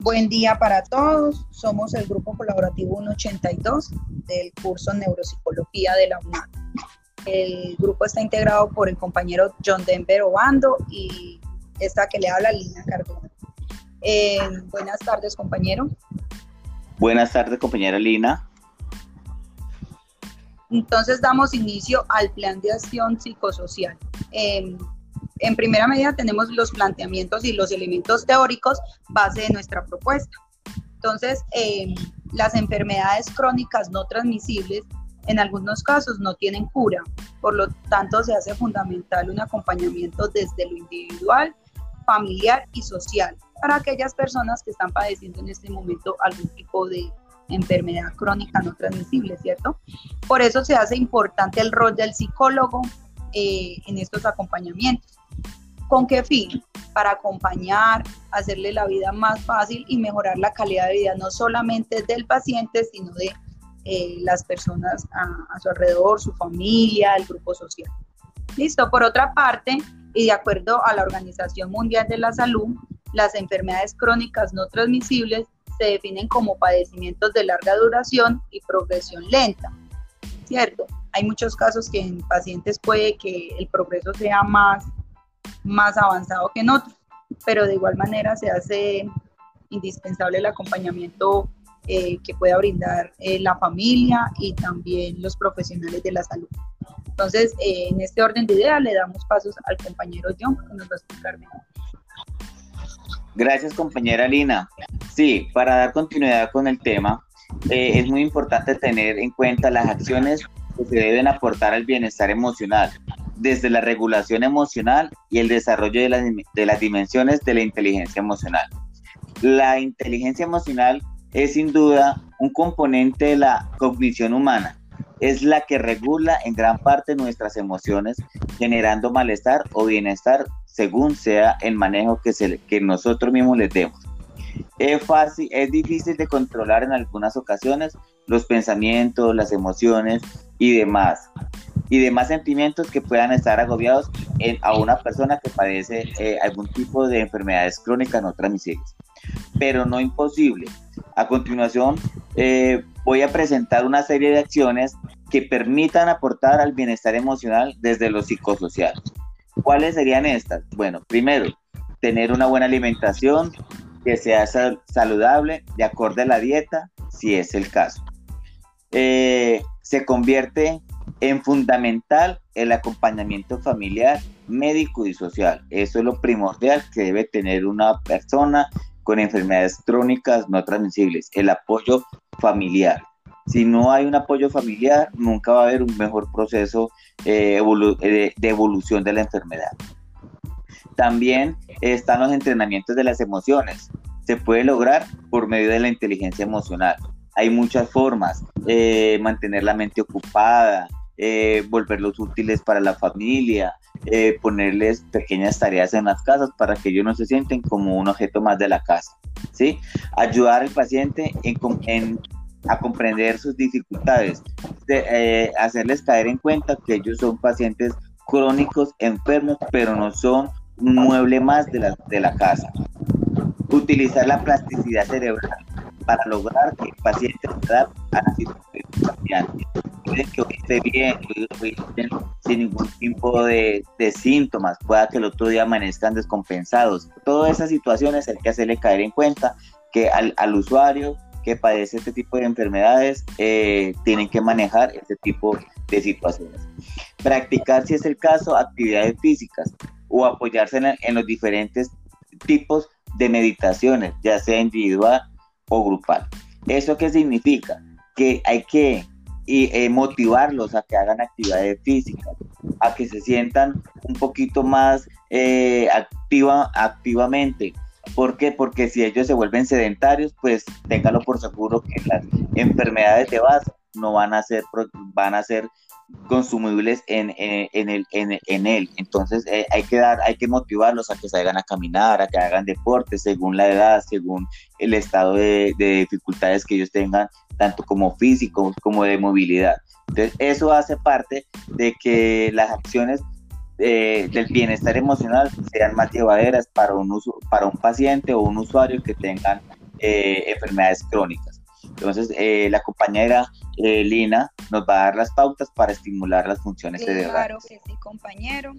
Buen día para todos. Somos el grupo colaborativo 182 del curso Neuropsicología de la UNAM. El grupo está integrado por el compañero John Denver Obando y esta que le habla Lina Cardona. Eh, buenas tardes, compañero. Buenas tardes, compañera Lina. Entonces damos inicio al plan de acción psicosocial. Eh, en primera medida tenemos los planteamientos y los elementos teóricos base de nuestra propuesta. Entonces, em, las enfermedades crónicas no transmisibles en algunos casos no tienen cura, por lo tanto se hace fundamental un acompañamiento desde lo individual, familiar y social para aquellas personas que están padeciendo en este momento algún tipo de enfermedad crónica no transmisible, ¿cierto? Por eso se hace importante el rol del psicólogo eh, en estos acompañamientos. ¿Con qué fin? Para acompañar, hacerle la vida más fácil y mejorar la calidad de vida no solamente del paciente, sino de eh, las personas a, su alrededor, su familia, el grupo social. Listo. Por otra parte, y de acuerdo a la Organización Mundial de la Salud, las enfermedades crónicas no transmisibles se definen como padecimientos de larga duración y progresión lenta. ¿Cierto? Hay muchos casos que en pacientes puede que el progreso sea más más avanzado que en otros, pero de igual manera se hace indispensable el acompañamiento eh, que pueda brindar eh, la familia y también los profesionales de la salud. Entonces, eh, en este orden de ideas, le damos pasos al compañero John, que nos va a explicar mejor. Gracias, compañera Lina. Sí, para dar continuidad con el tema, es muy importante tener en cuenta las acciones que se deben aportar al bienestar emocional, desde la regulación emocional y el desarrollo de, las dimensiones de la inteligencia emocional. La inteligencia emocional es sin duda un componente de la cognición humana. Es la que regula en gran parte nuestras emociones, generando malestar o bienestar según sea el manejo que, se, que nosotros mismos les demos. Es fácil, es difícil de controlar en algunas ocasiones los pensamientos, las emociones y demás y demás sentimientos que puedan estar agobiados en, a una persona que padece eh, algún tipo de enfermedades crónicas no transmisibles, pero no imposible. A continuación, eh, voy a presentar una serie de acciones que permitan aportar al bienestar emocional desde lo psicosocial. ¿Cuáles serían estas? Bueno, primero, tener una buena alimentación que sea saludable, de acuerdo a la dieta, si es el caso. Eh, se convierte en fundamental el acompañamiento familiar, médico y social. Eso es lo primordial que debe tener una persona con enfermedades crónicas no transmisibles, el apoyo familiar. Si no hay un apoyo familiar, nunca va a haber un mejor proceso eh, eh, de evolución de la enfermedad. También están los entrenamientos de las emociones. Se puede lograr por medio de la inteligencia emocional. Hay muchas formas, eh, mantener la mente ocupada, eh, volverlos útiles para la familia, eh, ponerles pequeñas tareas en las casas para que ellos no se sienten como un objeto más de la casa, ¿sí? Ayudar al paciente en, a comprender sus dificultades, hacerles caer en cuenta que ellos son pacientes crónicos, enfermos, pero no son mueble más de la, de la casa. Utilizar la plasticidad cerebral para lograr que el paciente se adapte a la situación cambiante. Puede que hoy esté bien, hoy, sin ningún tipo de, de, síntomas, pueda que el otro día amanezcan descompensados. Todas esas situaciones hay que hacerle caer en cuenta que al, al usuario que padece este tipo de enfermedades eh, tienen que manejar este tipo de situaciones. Practicar, si es el caso, actividades físicas o apoyarse en, los diferentes tipos de meditaciones, ya sea individual o grupal. ¿Eso qué significa? Que hay que eh, motivarlos a que hagan actividades físicas, a que se sientan un poquito más eh, activa, activamente. ¿Por qué? Porque si ellos se vuelven sedentarios, pues téngalo por seguro que las enfermedades de base no van a ser, van a ser consumibles en, en, el, en, él. Entonces eh, hay, que dar, hay que motivarlos a que salgan a caminar, a que hagan deporte según la edad, según el estado de, dificultades que ellos tengan, tanto como físico como de movilidad. Entonces eso hace parte de que las acciones eh, del bienestar emocional sean más llevaderas para un, uso, para un paciente o un usuario que tengan eh, enfermedades crónicas. Entonces, eh, la compañera Lina nos va a dar las pautas para estimular las funciones cerebrales. Claro que sí, compañero.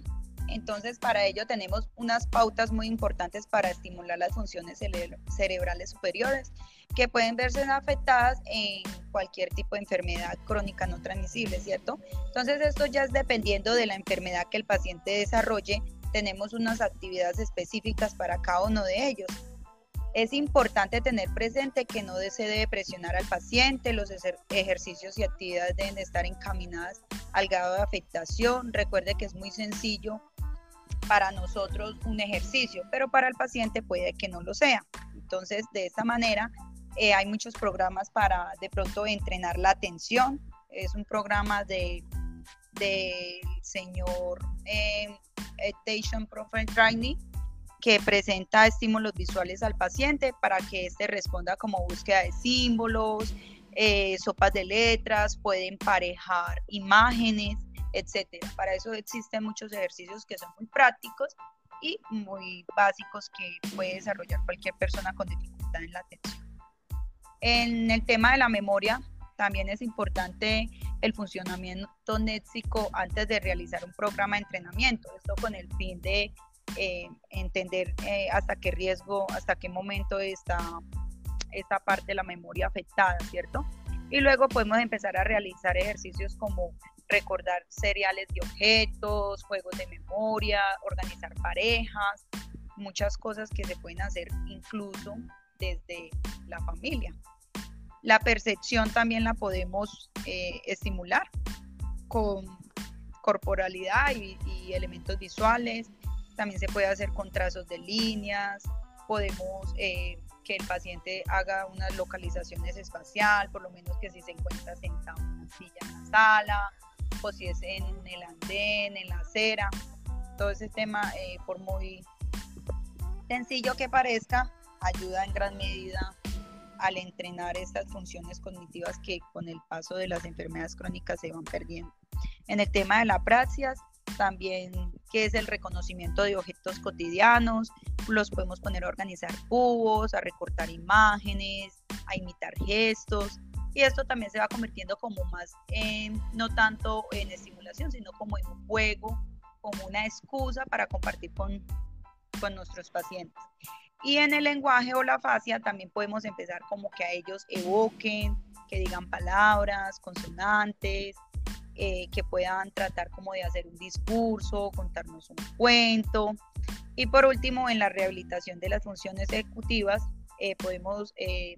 Entonces, para ello tenemos unas pautas muy importantes para estimular las funciones cerebrales superiores que pueden verse afectadas en cualquier tipo de enfermedad crónica no transmisible, ¿cierto? Entonces, esto ya es dependiendo de la enfermedad que el paciente desarrolle, tenemos unas actividades específicas para cada uno de ellos. Es importante tener presente que no se debe presionar al paciente, los ejercicios y actividades deben estar encaminadas al grado de afectación. Recuerde que es muy sencillo para nosotros un ejercicio, pero para el paciente puede que no lo sea. Entonces, de esta manera, eh, hay muchos programas para de pronto entrenar la atención. Es un programa de del señor eh, Attention Profile Training que presenta estímulos visuales al paciente para que éste responda como búsqueda de símbolos, eh, sopas de letras, puede emparejar imágenes, etcétera. Para eso existen muchos ejercicios que son muy prácticos y muy básicos que puede desarrollar cualquier persona con dificultad en la atención. En el tema de la memoria, también es importante el funcionamiento nétsico antes de realizar un programa de entrenamiento. Esto con el fin de eh, entender eh, hasta qué riesgo, hasta qué momento está esta parte de la memoria afectada, ¿cierto? Y luego podemos empezar a realizar ejercicios como recordar seriales de objetos, juegos de memoria, organizar parejas, muchas cosas que se pueden hacer incluso desde la familia. La percepción también la podemos eh, estimular con corporalidad y, elementos visuales. También se puede hacer con trazos de líneas. Podemos eh, que el paciente haga unas localizaciones espacial, por lo menos que si se encuentra sentado en una silla en la sala, o si es en el andén, en la acera. Todo ese tema, eh, por muy sencillo que parezca, ayuda en gran medida al entrenar estas funciones cognitivas que con el paso de las enfermedades crónicas se van perdiendo. En el tema de la praxias, también que es el reconocimiento de objetos cotidianos, los podemos poner a organizar cubos, a recortar imágenes, a imitar gestos, y esto también se va convirtiendo como más, en, no tanto en estimulación, sino como en un juego, como una excusa para compartir con, con nuestros pacientes. Y en el lenguaje o la fascia también podemos empezar como que a ellos evoquen, que digan palabras, consonantes, eh, que puedan tratar como de hacer un discurso, contarnos un cuento. Y por último, en la rehabilitación de las funciones ejecutivas, eh, podemos eh,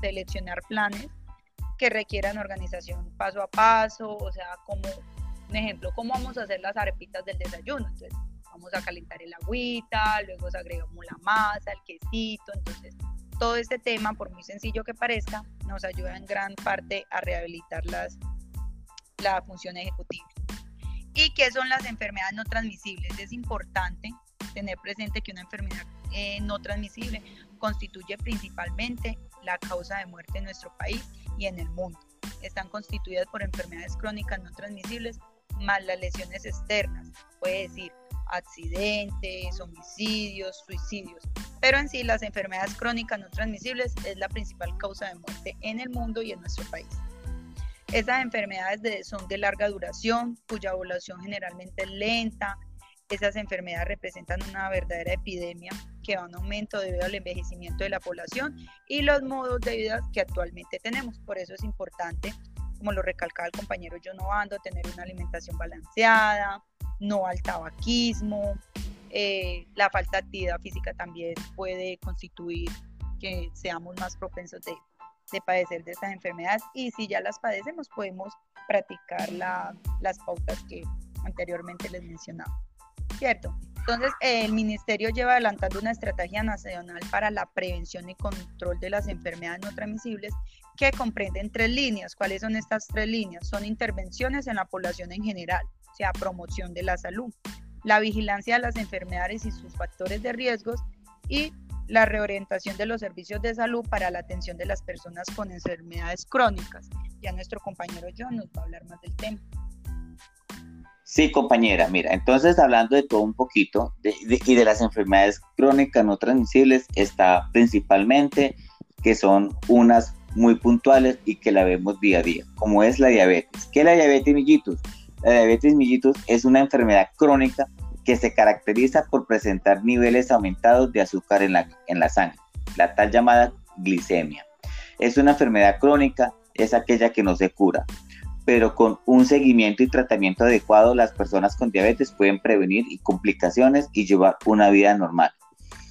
seleccionar planes que requieran organización paso a paso, o sea, como un ejemplo, cómo vamos a hacer las arepitas del desayuno. Entonces, vamos a calentar el agüita, luego agregamos la masa, el quesito, entonces todo este tema, por muy sencillo que parezca, nos ayuda en gran parte a rehabilitar las, la función ejecutiva. ¿Y qué son las enfermedades no transmisibles? Es importante tener presente que una enfermedad eh, no transmisible constituye principalmente la causa de muerte en nuestro país y en el mundo. Están constituidas por enfermedades crónicas no transmisibles más las lesiones externas, puede decir accidentes, homicidios, suicidios. Pero en sí las enfermedades crónicas no transmisibles es la principal causa de muerte en el mundo y en nuestro país. Estas enfermedades son de larga duración, cuya evolución generalmente es lenta. Esas enfermedades representan una verdadera epidemia que va en aumento debido al envejecimiento de la población y los modos de vida que actualmente tenemos. Por eso es importante, como lo recalcaba el compañero John Obando, tener una alimentación balanceada, no al tabaquismo. Eh, la falta de actividad física también puede constituir que seamos más propensos de, padecer de estas enfermedades y si ya las padecemos podemos practicar las pautas que anteriormente les mencionaba. ¿Cierto? Entonces, el ministerio lleva adelantando una estrategia nacional para la prevención y control de las enfermedades no transmisibles que comprenden tres líneas. ¿Cuáles son estas tres líneas? Son intervenciones en la población en general, o sea, promoción de la salud, la vigilancia de las enfermedades y sus factores de riesgos y la reorientación de los servicios de salud para la atención de las personas con enfermedades crónicas. Ya nuestro compañero John nos va a hablar más del tema. Sí, compañera, mira, entonces hablando de todo un poquito y de las enfermedades crónicas no transmisibles, está principalmente que son unas muy puntuales y que la vemos día a día, como es la diabetes. ¿Qué es la diabetes mellitus? La diabetes mellitus es una enfermedad crónica que se caracteriza por presentar niveles aumentados de azúcar en la, en la sangre, la tal llamada glicemia. Es una enfermedad crónica, es aquella que no se cura, pero con un seguimiento y tratamiento adecuado las personas con diabetes pueden prevenir complicaciones y llevar una vida normal.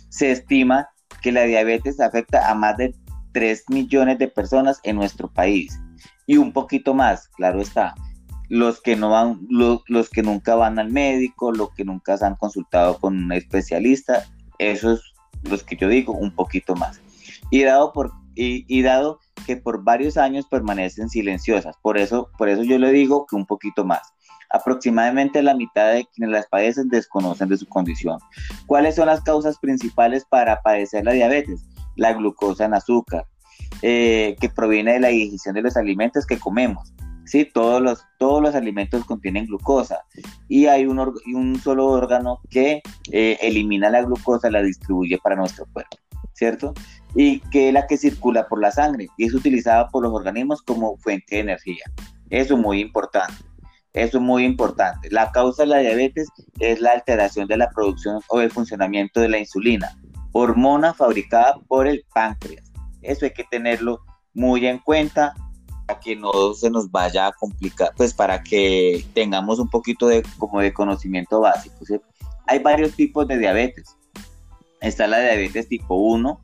Se estima que la diabetes afecta a más de 3 millones de personas en nuestro país y un poquito más, claro está. Los que, no van, los, que nunca van al médico, los que nunca se han consultado con un especialista, esos los que yo digo, un poquito más. Y dado, por, y, y dado que por varios años permanecen silenciosas, por eso, por eso yo le digo que un poquito más. Aproximadamente la mitad de quienes las padecen desconocen de su condición. ¿Cuáles son las causas principales para padecer la diabetes? La glucosa en azúcar, eh, que proviene de la digestión de los alimentos que comemos. ¿Sí? Todos, los, todos los alimentos contienen glucosa y hay un, solo órgano que eh, elimina la glucosa, la distribuye para nuestro cuerpo, ¿cierto? Y que es la que circula por la sangre y es utilizada por los organismos como fuente de energía. Eso es muy importante. Eso es muy importante. La causa de la diabetes es la alteración de la producción o el funcionamiento de la insulina, hormona fabricada por el páncreas. Eso hay que tenerlo muy en cuenta que no se nos vaya a complicar, pues para que tengamos un poquito de como de conocimiento básico. Hay varios tipos de diabetes. Está la diabetes tipo 1,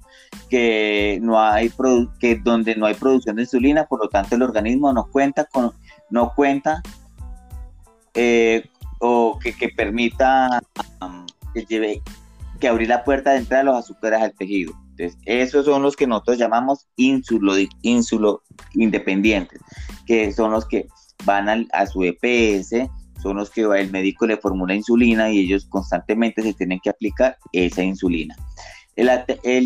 que no hay que donde no hay producción de insulina, por lo tanto el organismo no cuenta con no cuenta eh, o que, permita um, que lleve que abrir la puerta de entrada de los azúcares al tejido. Esos son los que nosotros llamamos insulo, insulo independientes, que son los que van a su EPS, son los que el médico le formula insulina y ellos constantemente se tienen que aplicar esa insulina. El,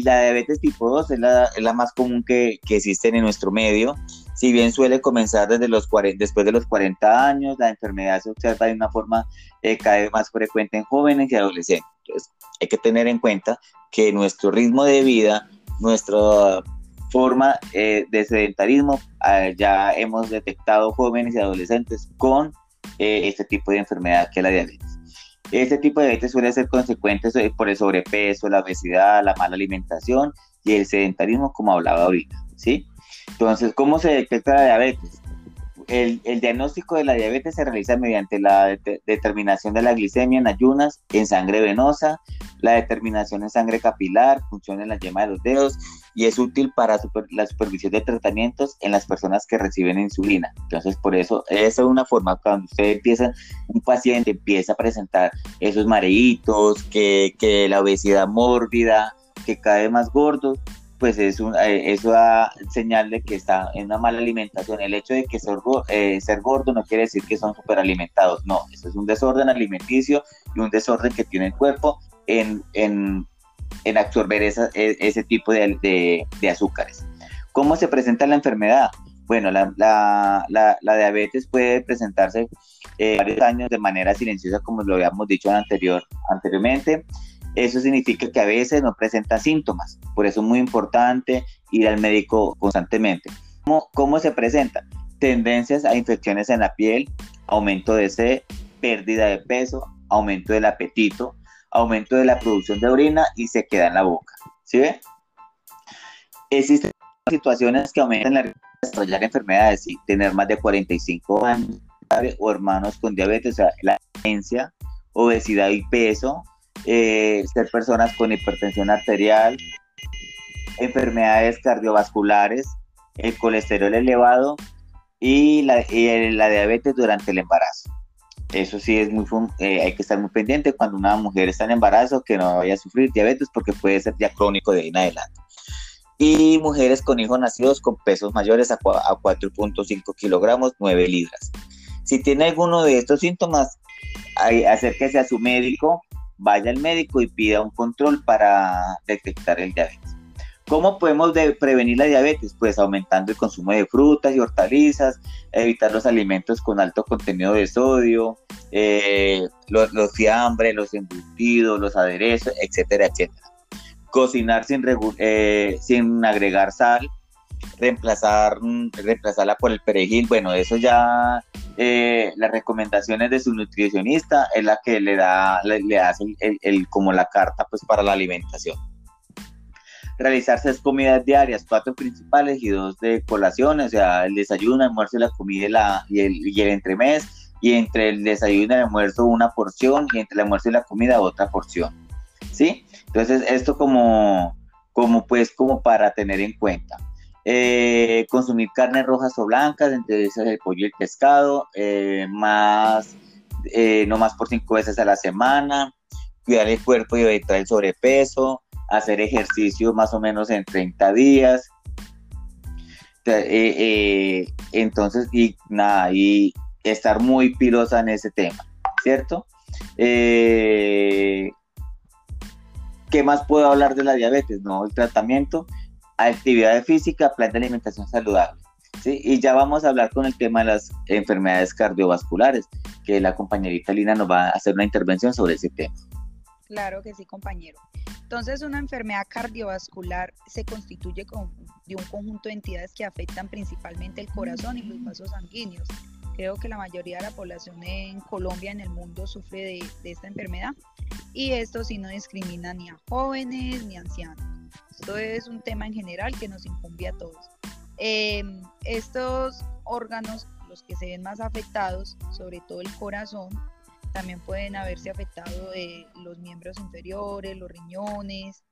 la diabetes tipo 2 es la, es la más común que, que existe en nuestro medio si bien suele comenzar desde los 40, después de los 40 años, la enfermedad se observa de una forma eh, cada vez más frecuente en jóvenes y adolescentes. Hay que tener en cuenta que nuestro ritmo de vida, nuestra forma eh, de sedentarismo, eh, ya hemos detectado jóvenes y adolescentes con este tipo de enfermedad que es la diabetes. Este tipo de diabetes suele ser consecuente por el sobrepeso, la obesidad, la mala alimentación y el sedentarismo, como hablaba ahorita, ¿sí? Entonces, ¿cómo se detecta la diabetes? El, diagnóstico de la diabetes se realiza mediante la determinación de la glicemia en ayunas, en sangre venosa, la determinación en sangre capilar, función en la yema de los dedos y es útil para la supervisión de tratamientos en las personas que reciben insulina. Entonces, por eso, esa es una forma cuando usted empieza, un paciente empieza a presentar esos mareitos, que, que la obesidad mórbida, que cae más gordo, pues es un, eh, eso da señal de que está en una mala alimentación. El hecho de que ser, eh, ser gordo no quiere decir que son superalimentados, no, eso es un desorden alimenticio y un desorden que tiene el cuerpo en, en, en absorber esa, e, ese tipo de, de, azúcares. ¿Cómo se presenta la enfermedad? Bueno, la, la, la, diabetes puede presentarse eh, varios años de manera silenciosa, como lo habíamos dicho anterior, anteriormente. Eso significa que a veces no presenta síntomas, por eso es muy importante ir al médico constantemente. ¿Cómo, cómo se presenta? Tendencias a infecciones en la piel, aumento de sed, pérdida de peso, aumento del apetito, aumento de la producción de orina y se queda en la boca. ¿Sí ve? Existen situaciones que aumentan la riesgo de desarrollar enfermedades y tener más de 45 años o hermanos con diabetes, o sea, la demencia, obesidad y peso, eh, ser personas con hipertensión arterial, enfermedades cardiovasculares, el colesterol elevado y la, diabetes durante el embarazo. Eso sí es muy eh, hay que estar muy pendiente cuando una mujer está en embarazo que no vaya a sufrir diabetes porque puede ser ya crónico de ahí en adelante. Y mujeres con hijos nacidos con pesos mayores a, a 4.5 kilogramos, 9 libras. Si tiene alguno de estos síntomas, acérquese a su médico vaya al médico y pida un control para detectar el diabetes. ¿Cómo podemos prevenir la diabetes? Pues aumentando el consumo de frutas y hortalizas, evitar los alimentos con alto contenido de sodio, eh, los, los fiambres, los embutidos, los aderezos, etcétera, etcétera. cocinar sin, eh, sin agregar sal, reemplazar, reemplazarla por el perejil, bueno, eso ya eh, las recomendaciones de su nutricionista es la que le da, le, hace el, como la carta pues para la alimentación. Realizar seis comidas diarias, cuatro principales y dos de colación, o sea, el desayuno, el almuerzo la comida y, la, y, el, y el entremés, y entre el desayuno y el almuerzo una porción, y entre el almuerzo y la comida otra porción. ¿Sí? Entonces, esto como, como pues, como para tener en cuenta. Eh, consumir carnes rojas o blancas, entre esas el pollo y el pescado, eh, más, eh, no más por cinco veces a la semana, cuidar el cuerpo y evitar el sobrepeso, hacer ejercicio más o menos en 30 días. entonces, y nada, y estar muy pilosa en ese tema, ¿cierto? ¿Qué más puedo hablar de la diabetes? No, el tratamiento actividad física, plan de alimentación saludable. ¿sí? Y ya vamos a hablar con el tema de las enfermedades cardiovasculares, que la compañerita Lina nos va a hacer una intervención sobre ese tema. Claro que sí, compañero. Entonces, una enfermedad cardiovascular se constituye de un conjunto de entidades que afectan principalmente el corazón y los vasos sanguíneos. Creo que la mayoría de la población en Colombia, en el mundo, sufre de, de esta enfermedad y esto sí no discrimina ni a jóvenes ni a ancianos. Esto es un tema en general que nos incumbe a todos. Em, estos órganos, los que se ven más afectados, sobre todo el corazón, también pueden haberse afectado eh, los miembros inferiores, los riñones,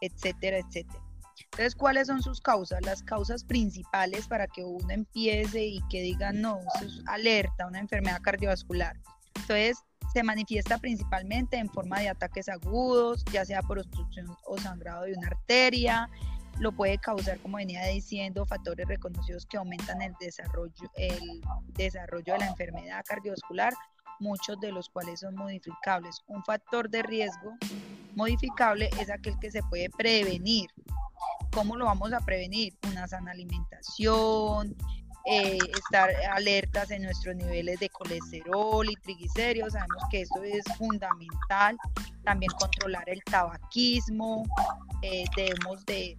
etcétera, etcétera. Entonces, ¿cuáles son sus causas? Las causas principales para que uno empiece y que diga, no, eso es alerta, una enfermedad cardiovascular. Entonces, se manifiesta principalmente en forma de ataques agudos, ya sea por obstrucción o sangrado de una arteria. Lo puede causar, como venía diciendo, factores reconocidos que aumentan el desarrollo, el desarrollo de la enfermedad cardiovascular, muchos de los cuales son modificables. Un factor de riesgo modificable es aquel que se puede prevenir. ¿Cómo lo vamos a prevenir? Una sana alimentación, eh, estar alertas en nuestros niveles de colesterol y triglicéridos. Sabemos que eso es fundamental. También controlar el tabaquismo. Eh, debemos de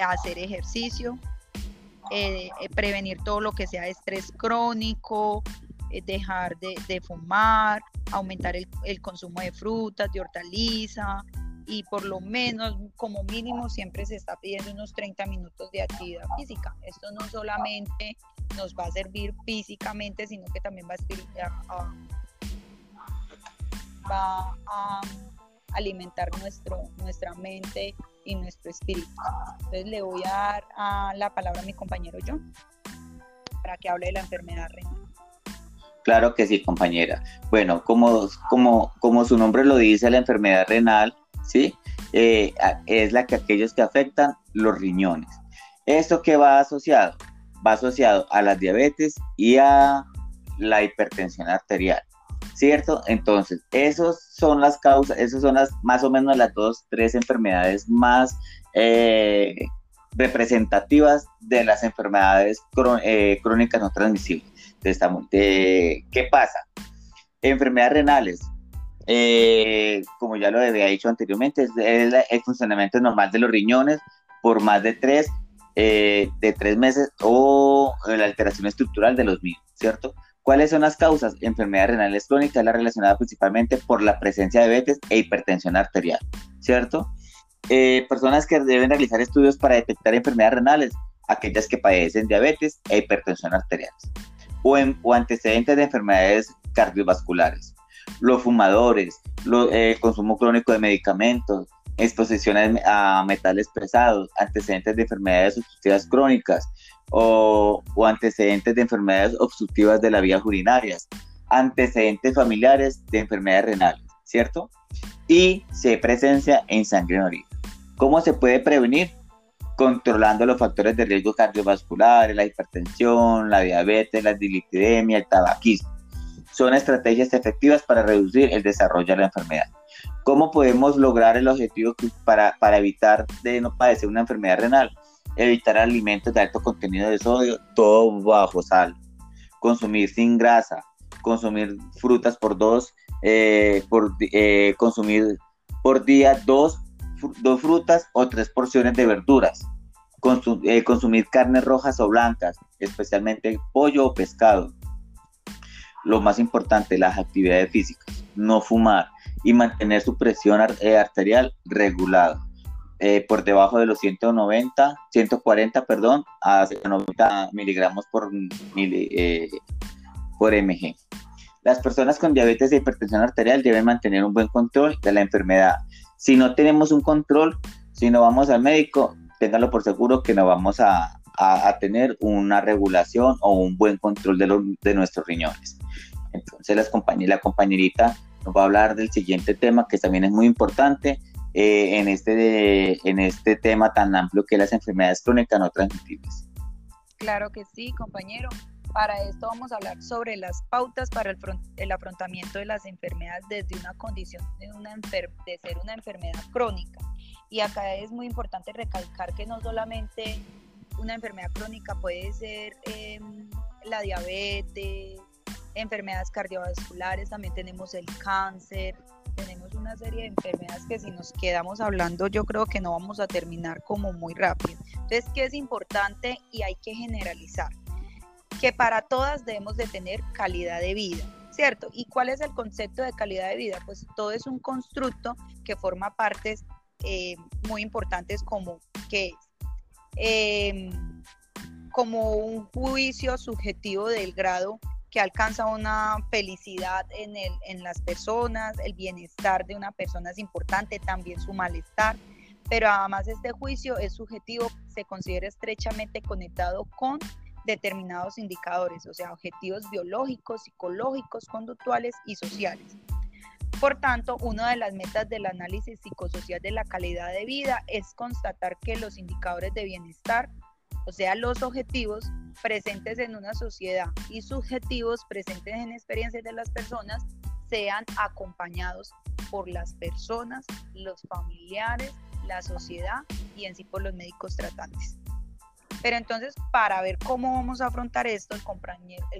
hacer ejercicio. Eh, prevenir todo lo que sea estrés crónico, dejar de, fumar, aumentar el, el, consumo de frutas, de hortaliza, y por lo menos como mínimo siempre se está pidiendo unos 30 minutos de actividad física. Esto no solamente nos va a servir físicamente, sino que también va a, a alimentar nuestro, nuestra mente y nuestro espíritu. Entonces le voy a dar la palabra a mi compañero John para que hable de la enfermedad renal. Claro que sí, compañera. Bueno, como, como, como su nombre lo dice, la enfermedad renal ¿sí? Eh, es la que aquellos que afectan los riñones. ¿Esto qué va asociado? Va asociado a la diabetes y a la hipertensión arterial, ¿cierto? Entonces, esas son las causas, esas son las más o menos las dos, tres enfermedades más eh, representativas de las enfermedades eh, crónicas no transmisibles. ¿Qué pasa? Enfermedades renales, eh, como ya lo había dicho anteriormente, es el, funcionamiento normal de los riñones por más de tres, eh, de tres meses o la alteración estructural de los mismos, ¿cierto? ¿Cuáles son las causas? Enfermedad renales crónica, la relacionada principalmente por la presencia de diabetes e hipertensión arterial, ¿cierto? Eh, personas que deben realizar estudios para detectar enfermedades renales, aquellas que padecen diabetes e hipertensión arterial, o, o antecedentes de enfermedades cardiovasculares los fumadores, el eh, consumo crónico de medicamentos, exposiciones a metales pesados, antecedentes de enfermedades obstructivas crónicas o, antecedentes de enfermedades obstructivas de la vía urinarias, antecedentes familiares de enfermedades renales, ¿cierto? Y se presencia en sangre en orina. ¿Cómo se puede prevenir? Controlando los factores de riesgo cardiovasculares, la hipertensión, la diabetes, la dislipidemia, el tabaquismo son estrategias efectivas para reducir el desarrollo de la enfermedad. ¿Cómo podemos lograr el objetivo para, para evitar de no padecer una enfermedad renal? Evitar alimentos de alto contenido de sodio, todo bajo sal. Consumir sin grasa. Consumir frutas por dos, eh, por, eh, consumir por día dos dos frutas o tres porciones de verduras. Eh, consumir carnes rojas o blancas, especialmente pollo o pescado. Lo más importante, las actividades físicas. No fumar y mantener su presión eh, arterial regulada. Eh, por debajo de los 190, 140, perdón, a 90 miligramos por, por mg. Las personas con diabetes e hipertensión arterial deben mantener un buen control de la enfermedad. Si no tenemos un control, si no vamos al médico, ténganlo por seguro que no vamos a, tener una regulación o un buen control de, de nuestros riñones. Entonces las la compañerita nos va a hablar del siguiente tema que también es muy importante eh, en, este en este tema tan amplio que es las enfermedades crónicas no transmitibles. Claro que sí, compañero. Para esto vamos a hablar sobre las pautas para el, el afrontamiento de las enfermedades desde una condición de, una de ser una enfermedad crónica. Y acá es muy importante recalcar que no solamente una enfermedad crónica puede ser em, la diabetes, enfermedades cardiovasculares, también tenemos el cáncer, tenemos una serie de enfermedades que si nos quedamos hablando yo creo que no vamos a terminar como muy rápido. Entonces, ¿qué es importante y hay que generalizar? Que para todas debemos de tener calidad de vida. ¿Cierto? ¿Y cuál es el concepto de calidad de vida? Pues todo es un constructo que forma partes eh, muy importantes como que em, como un juicio subjetivo del grado que alcanza una felicidad en, el, en las personas, el bienestar de una persona es importante, también su malestar, pero además este juicio es subjetivo, se considera estrechamente conectado con determinados indicadores, o sea, objetivos biológicos, psicológicos, conductuales y sociales. Por tanto, una de las metas del análisis psicosocial de la calidad de vida es constatar que los indicadores de bienestar, o sea, los objetivos presentes en una sociedad y subjetivos presentes en experiencias de las personas, sean acompañados por las personas, los familiares, la sociedad y en sí por los médicos tratantes. Pero entonces, para ver cómo vamos a afrontar esto, el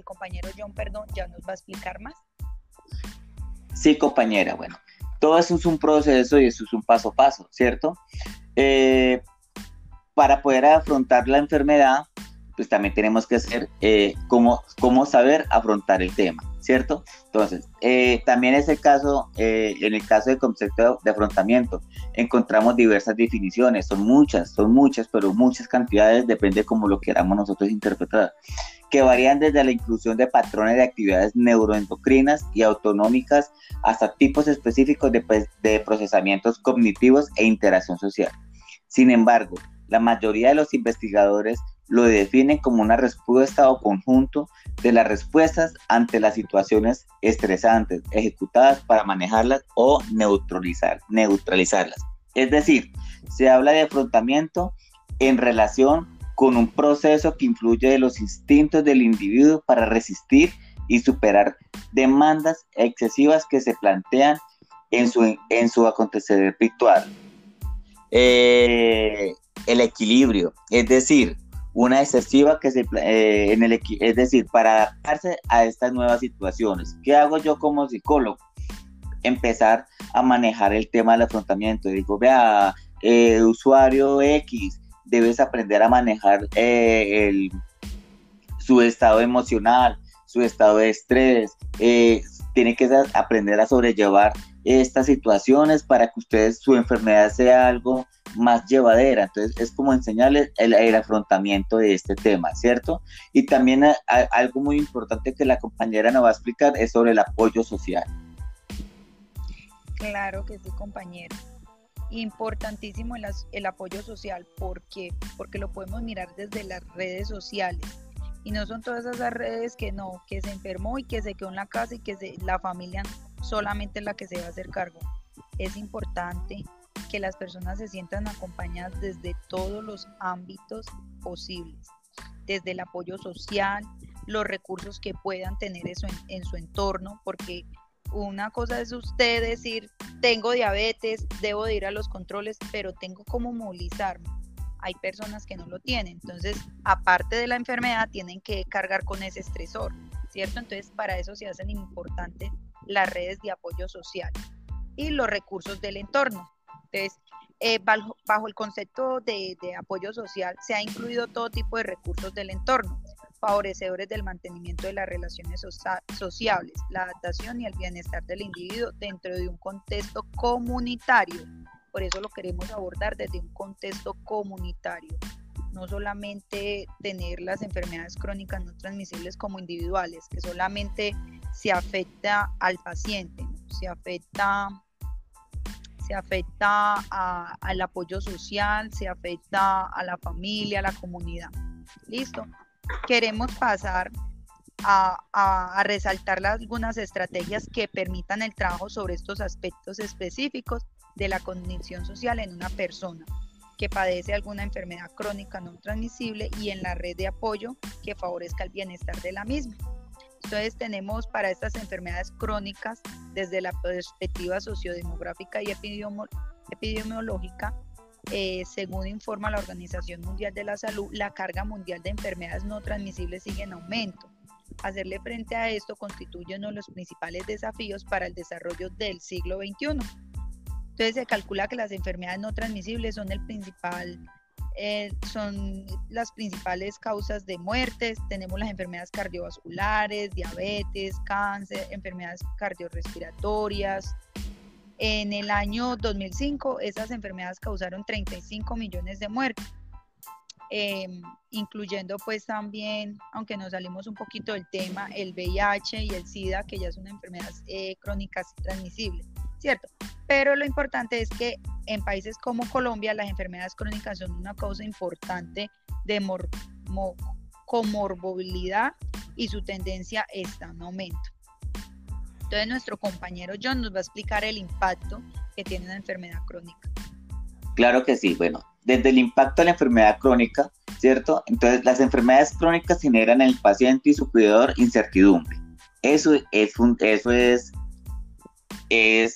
compañero, John Perdón ya nos va a explicar más. Sí, compañera, bueno, todo eso es un proceso y eso es un paso a paso, ¿cierto? Eh, para poder afrontar la enfermedad, pues también tenemos que hacer eh, cómo, saber afrontar el tema, ¿cierto? Entonces, eh, también es el caso, eh, en el caso del concepto de afrontamiento, encontramos diversas definiciones, son muchas, son muchas, pero muchas cantidades, depende cómo lo queramos nosotros interpretar que varían desde la inclusión de patrones de actividades neuroendocrinas y autonómicas hasta tipos específicos de, de procesamientos cognitivos e interacción social. Sin embargo, la mayoría de los investigadores lo definen como una respuesta o conjunto de las respuestas ante las situaciones estresantes ejecutadas para manejarlas o neutralizar, neutralizarlas. Es decir, se habla de afrontamiento en relación con un proceso que influye de los instintos del individuo para resistir y superar demandas excesivas que se plantean en su, en su acontecer ritual. Eh, el equilibrio, es decir, una excesiva que se eh, en el es decir, para adaptarse a estas nuevas situaciones. ¿Qué hago yo como psicólogo? Empezar a manejar el tema del afrontamiento. Digo, vea, eh, usuario X, debes aprender a manejar eh, su estado emocional, su estado de estrés, eh, tiene que aprender a sobrellevar estas situaciones para que ustedes su enfermedad sea algo más llevadera. Entonces es como enseñarles el, afrontamiento de este tema, ¿cierto? Y también algo muy importante que la compañera nos va a explicar es sobre el apoyo social. Claro que sí, compañero importantísimo el, el apoyo social porque porque lo podemos mirar desde las redes sociales y no son todas esas redes que no que se enfermó y que se quedó en la casa y que se, la familia solamente es la que se va a hacer cargo es importante que las personas se sientan acompañadas desde todos los ámbitos posibles desde el apoyo social los recursos que puedan tener en, su entorno porque una cosa es usted decir, tengo diabetes, debo de ir a los controles, pero tengo cómo movilizarme. Hay personas que no lo tienen. Entonces, aparte de la enfermedad, tienen que cargar con ese estresor, ¿cierto? Entonces, para eso se hacen importantes las redes de apoyo social y los recursos del entorno. Entonces, eh, bajo, el concepto de, apoyo social se ha incluido todo tipo de recursos del entorno, favorecedores del mantenimiento de las relaciones sociables, la adaptación y el bienestar del individuo dentro de un contexto comunitario. Por eso lo queremos abordar desde un contexto comunitario no solamente tener las enfermedades crónicas no transmisibles como individuales, que solamente se afecta al paciente, se afecta se afecta al apoyo social, se afecta a la familia, a la comunidad. Listo. Queremos pasar a, a, resaltar algunas estrategias que permitan el trabajo sobre estos aspectos específicos de la condición social en una persona que padece alguna enfermedad crónica no transmisible y en la red de apoyo que favorezca el bienestar de la misma. Entonces tenemos para estas enfermedades crónicas, desde la perspectiva sociodemográfica y epidemiológica, eh, según informa la Organización Mundial de la Salud, la carga mundial de enfermedades no transmisibles sigue en aumento. Hacerle frente a esto constituye uno de los principales desafíos para el desarrollo del siglo XXI. Entonces se calcula que las enfermedades no transmisibles son el principal eh, son las principales causas de muertes. Tenemos las enfermedades cardiovasculares, diabetes, cáncer, enfermedades cardiorrespiratorias. En el año 2005, esas enfermedades causaron 35 millones de muertes, em, incluyendo pues también, aunque nos salimos un poquito del tema, el VIH y el SIDA, que ya son enfermedades eh, crónicas transmisibles. ¿Cierto? Pero lo importante es que en países como Colombia las enfermedades crónicas son una causa importante de comorbilidad y su tendencia está en aumento. Entonces nuestro compañero John nos va a explicar el impacto que tiene una enfermedad crónica. Claro que sí, bueno, desde el impacto de la enfermedad crónica, ¿cierto? Entonces las enfermedades crónicas generan en el paciente y su cuidador incertidumbre. Eso es, eso es, es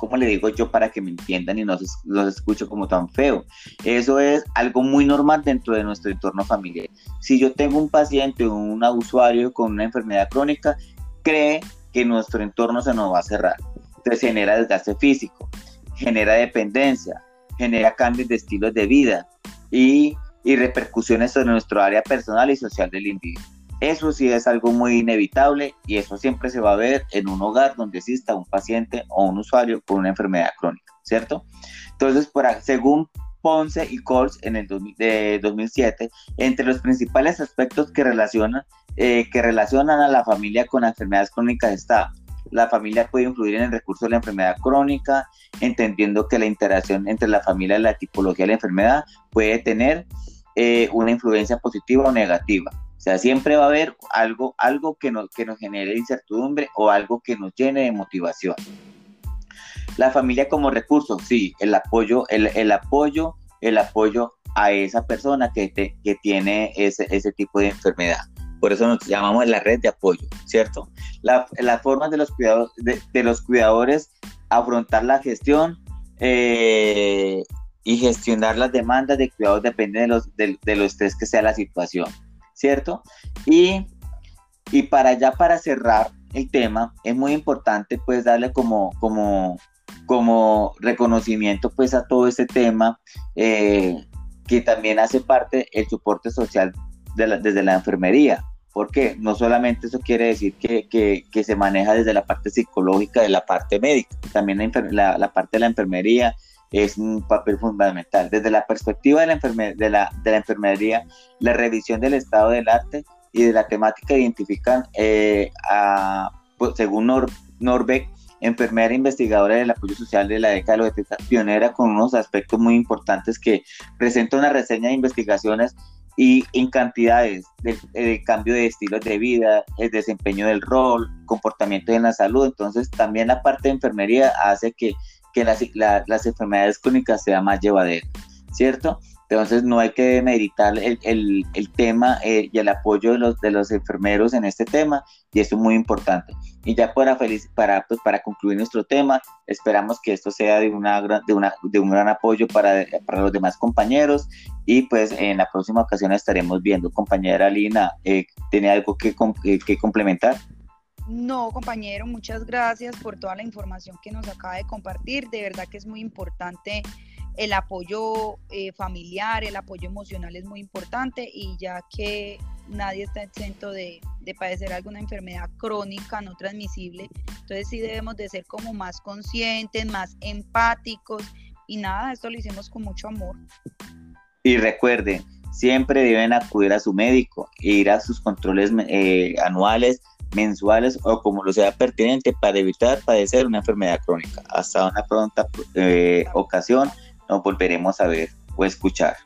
¿cómo le digo yo para que me entiendan y no los escucho como tan feo? Eso es algo muy normal dentro de nuestro entorno familiar. Si yo tengo un paciente o un usuario con una enfermedad crónica, cree que nuestro entorno se nos va a cerrar. Entonces genera desgaste físico, genera dependencia, genera cambios de estilos de vida y, y repercusiones sobre nuestro área personal y social del individuo. Eso sí es algo muy inevitable y eso siempre se va a ver en un hogar donde exista un paciente o un usuario con una enfermedad crónica, ¿cierto? Entonces, por, según Ponce y Coles en el de 2007, entre los principales aspectos que relacionan, eh, que relacionan a la familia con enfermedades crónicas está la familia puede influir en el recurso de la enfermedad crónica, entendiendo que la interacción entre la familia y la tipología de la enfermedad puede tener eh, una influencia positiva o negativa. O sea, siempre va a haber algo, algo que, nos, que nos genere incertidumbre o algo que nos llene de motivación. La familia como recurso, sí, el apoyo, el, apoyo, el apoyo a esa persona que, que tiene ese, ese tipo de enfermedad. Por eso nos llamamos la red de apoyo, ¿cierto? La, las formas de los, cuidados, de, los cuidadores afrontar la gestión eh, y gestionar las demandas de cuidados depende de los, de, de que sea la situación. ¿Cierto? Y, y para ya para cerrar el tema, es muy importante pues darle como, como, como reconocimiento pues a todo este tema eh, que también hace parte el soporte social desde la enfermería. Porque no solamente eso quiere decir que, que, se maneja desde la parte psicológica, de la parte médica, también la, la parte de la enfermería, es un papel fundamental. Desde la perspectiva de la, de la, de la enfermería, la revisión del estado del arte y de la temática identifican, eh, a, pues, según Norbeck, enfermera investigadora del apoyo social de la década de los 70, pionera con unos aspectos muy importantes que presenta una reseña de investigaciones y en cantidades de, cambio de estilos de vida, el desempeño del rol, comportamiento en la salud. Entonces, también la parte de enfermería hace que que las, las enfermedades crónicas sea más llevadera, ¿cierto? Entonces no hay que meditar el, el, el tema eh, y el apoyo de los, de los enfermeros en este tema y eso es muy importante. Y ya para, feliz, para, pues, para concluir nuestro tema, esperamos que esto sea de, una, de, una, de un gran apoyo para, para los demás compañeros y pues en la próxima ocasión estaremos viendo. Compañera Lina, eh, ¿tiene algo que, que complementar? No, compañero, muchas gracias por toda la información que nos acaba de compartir. De verdad que es muy importante el apoyo eh, familiar, el apoyo emocional es muy importante y ya que nadie está exento de, de, padecer alguna enfermedad crónica no transmisible, entonces sí debemos de ser como más conscientes, más empáticos y nada, esto lo hicimos con mucho amor. Y recuerden, siempre deben acudir a su médico e ir a sus controles eh, anuales, mensuales o como lo sea pertinente para evitar padecer una enfermedad crónica. Hasta una pronta eh, ocasión nos volveremos a ver o escuchar.